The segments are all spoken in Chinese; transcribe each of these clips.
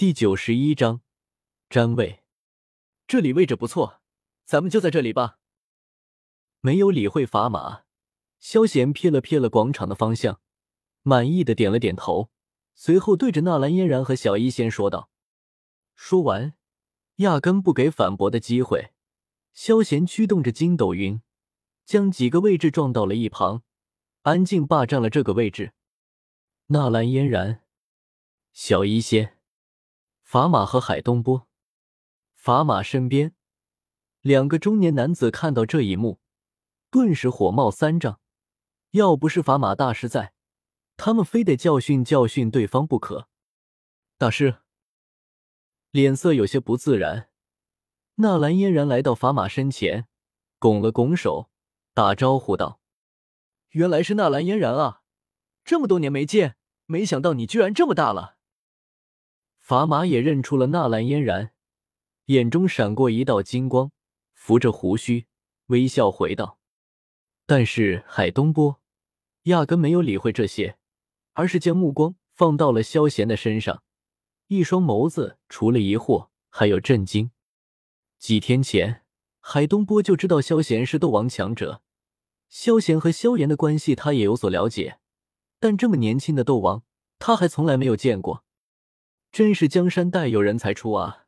第九十一章，占位。这里位置不错，咱们就在这里吧。没有理会砝码，萧贤瞥了瞥了广场的方向，满意的点了点头，随后对着纳兰嫣然和小医仙说道。说完，压根不给反驳的机会，萧贤驱动着筋斗云，将几个位置撞到了一旁，安静霸占了这个位置。纳兰嫣然、小医仙。砝码和海东波，砝码身边两个中年男子看到这一幕，顿时火冒三丈。要不是砝码大师在，他们非得教训教训对方不可。大师脸色有些不自然。纳兰嫣然来到砝码身前，拱了拱手，打招呼道：“原来是纳兰嫣然啊！这么多年没见，没想到你居然这么大了。”砝码也认出了纳兰嫣然，眼中闪过一道金光，扶着胡须，微笑回道：“但是海东波压根没有理会这些，而是将目光放到了萧贤的身上，一双眸子除了疑惑，还有震惊。几天前，海东波就知道萧贤是斗王强者，萧贤和萧炎的关系他也有所了解，但这么年轻的斗王，他还从来没有见过。”真是江山代有人才出啊！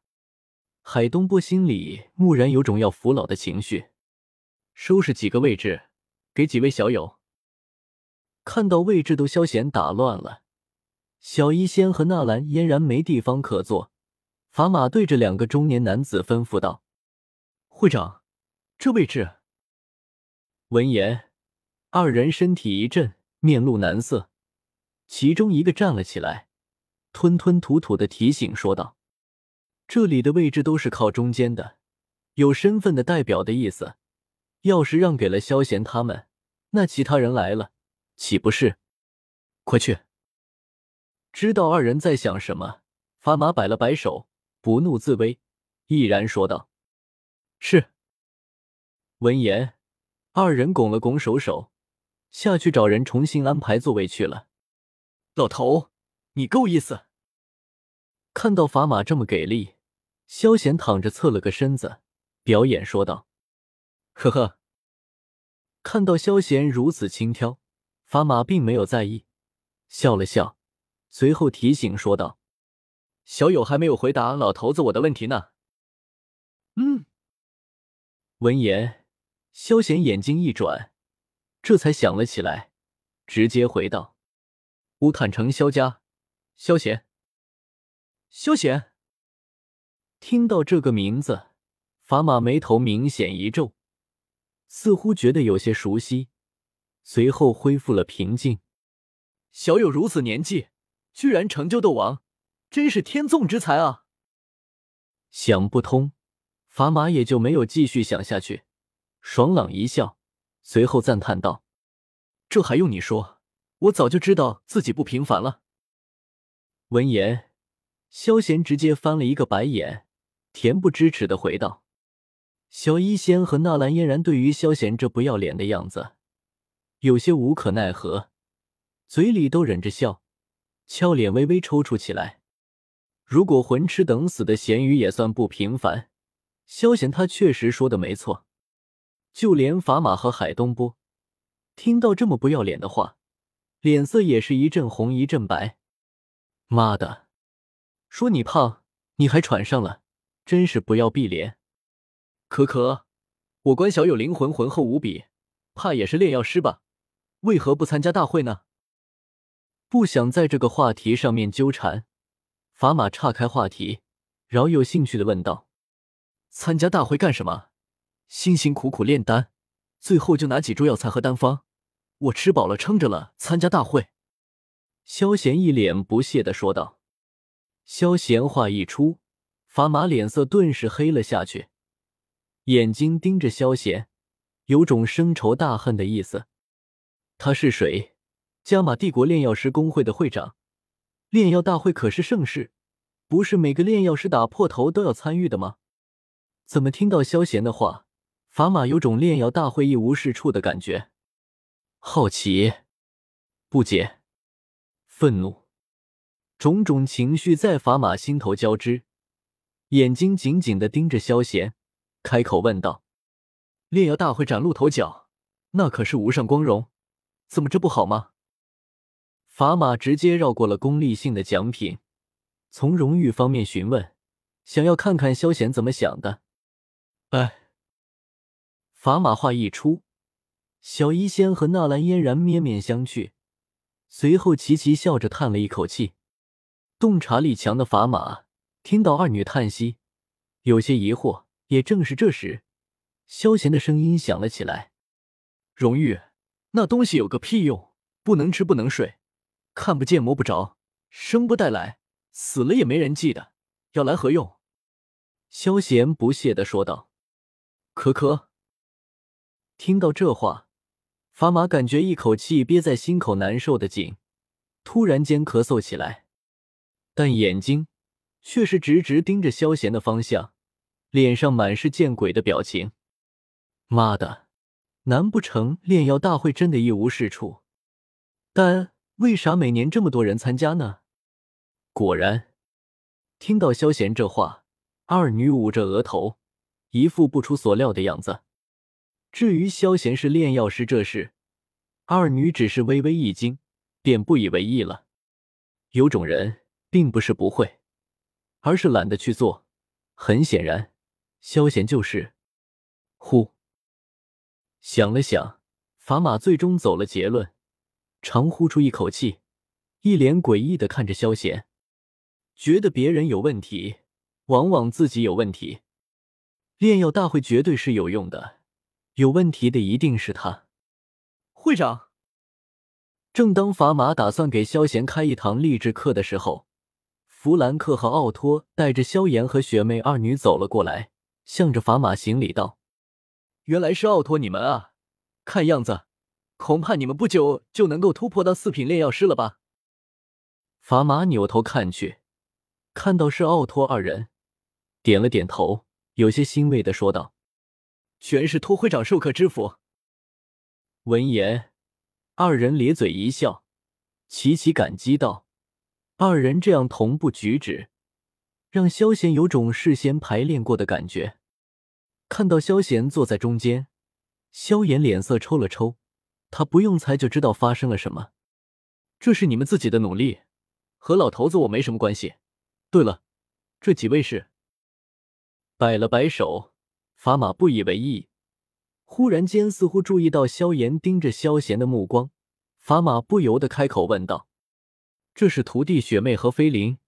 海东波心里蓦然有种要服老的情绪。收拾几个位置，给几位小友。看到位置都消闲打乱了，小医仙和纳兰嫣然没地方可坐。砝码对着两个中年男子吩咐道：“会长，这位置。”闻言，二人身体一震，面露难色。其中一个站了起来。吞吞吐吐的提醒说道：“这里的位置都是靠中间的，有身份的代表的意思。要是让给了萧贤他们，那其他人来了，岂不是？快去！”知道二人在想什么，法马摆了摆手，不怒自威，毅然说道：“是。”闻言，二人拱了拱手手，下去找人重新安排座位去了。老头。你够意思！看到砝码这么给力，萧贤躺着侧了个身子，表演说道：“呵呵。”看到萧贤如此轻佻，砝码并没有在意，笑了笑，随后提醒说道：“小友还没有回答老头子我的问题呢。”嗯。闻言，萧贤眼睛一转，这才想了起来，直接回道：“乌坦城萧家。”萧贤，萧贤听到这个名字，法马眉头明显一皱，似乎觉得有些熟悉，随后恢复了平静。小友如此年纪，居然成就斗王，真是天纵之才啊！想不通，法马也就没有继续想下去，爽朗一笑，随后赞叹道：“这还用你说？我早就知道自己不平凡了。”闻言，萧贤直接翻了一个白眼，恬不知耻的回道：“小医仙和纳兰嫣然对于萧贤这不要脸的样子，有些无可奈何，嘴里都忍着笑，俏脸微微抽搐起来。如果混吃等死的咸鱼也算不平凡，萧贤他确实说的没错。就连法马和海东波听到这么不要脸的话，脸色也是一阵红一阵白。”妈的！说你胖，你还喘上了，真是不要碧脸。可可，我关小友灵魂浑厚无比，怕也是炼药师吧？为何不参加大会呢？不想在这个话题上面纠缠，法马岔开话题，饶有兴趣的问道：“参加大会干什么？辛辛苦苦炼丹，最后就拿几株药材和丹方，我吃饱了撑着了，参加大会。”萧贤一脸不屑的说道。萧贤话一出，法马脸色顿时黑了下去，眼睛盯着萧贤，有种深仇大恨的意思。他是谁？加玛帝国炼药师工会的会长。炼药大会可是盛事，不是每个炼药师打破头都要参与的吗？怎么听到萧贤的话，法马有种炼药大会一无是处的感觉？好奇，不解。愤怒，种种情绪在法马心头交织，眼睛紧紧的盯着萧贤，开口问道：“炼药大会崭露头角，那可是无上光荣，怎么这不好吗？”法马直接绕过了功利性的奖品，从荣誉方面询问，想要看看萧贤怎么想的。哎，法马话一出，小医仙和纳兰嫣然面面相觑，随后齐齐笑着叹了一口气。洞察力强的法马听到二女叹息，有些疑惑。也正是这时，萧贤的声音响了起来：“荣誉那东西有个屁用，不能吃，不能睡，看不见摸不着，生不带来，死了也没人记得，要来何用？”萧贤不屑的说道。可可听到这话，法马感觉一口气憋在心口，难受的紧，突然间咳嗽起来。但眼睛却是直直盯着萧贤的方向，脸上满是见鬼的表情。妈的，难不成炼药大会真的一无是处？但为啥每年这么多人参加呢？果然，听到萧贤这话，二女捂着额头，一副不出所料的样子。至于萧贤是炼药师这事，二女只是微微一惊，便不以为意了。有种人。并不是不会，而是懒得去做。很显然，萧贤就是。呼，想了想，法马最终走了结论，长呼出一口气，一脸诡异的看着萧贤，觉得别人有问题，往往自己有问题。炼药大会绝对是有用的，有问题的一定是他。会长，正当法玛打算给萧贤开一堂励志课的时候。弗兰克和奥托带着萧炎和雪妹二女走了过来，向着法玛行礼道：“原来是奥托你们啊！看样子，恐怕你们不久就能够突破到四品炼药师了吧？”法玛扭头看去，看到是奥托二人，点了点头，有些欣慰的说道：“全是托会长授课之福。”闻言，二人咧嘴一笑，齐齐感激道。二人这样同步举止，让萧贤有种事先排练过的感觉。看到萧贤坐在中间，萧炎脸色抽了抽，他不用猜就知道发生了什么。这是你们自己的努力，和老头子我没什么关系。对了，这几位是？摆了摆手，法马不以为意。忽然间，似乎注意到萧炎盯着萧贤的目光，法马不由得开口问道。这是徒弟雪妹和菲灵，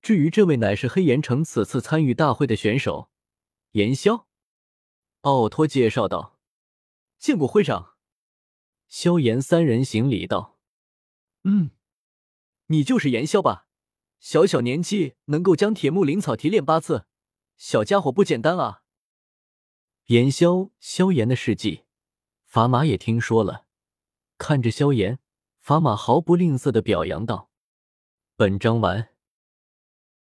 至于这位乃是黑岩城此次参与大会的选手，炎萧。奥托介绍道：“见过会长。”萧炎三人行礼道：“嗯，你就是炎萧吧？小小年纪能够将铁木灵草提炼八次，小家伙不简单啊！”炎萧，萧炎的事迹，砝码也听说了。看着萧炎，砝码毫不吝啬的表扬道。本章完。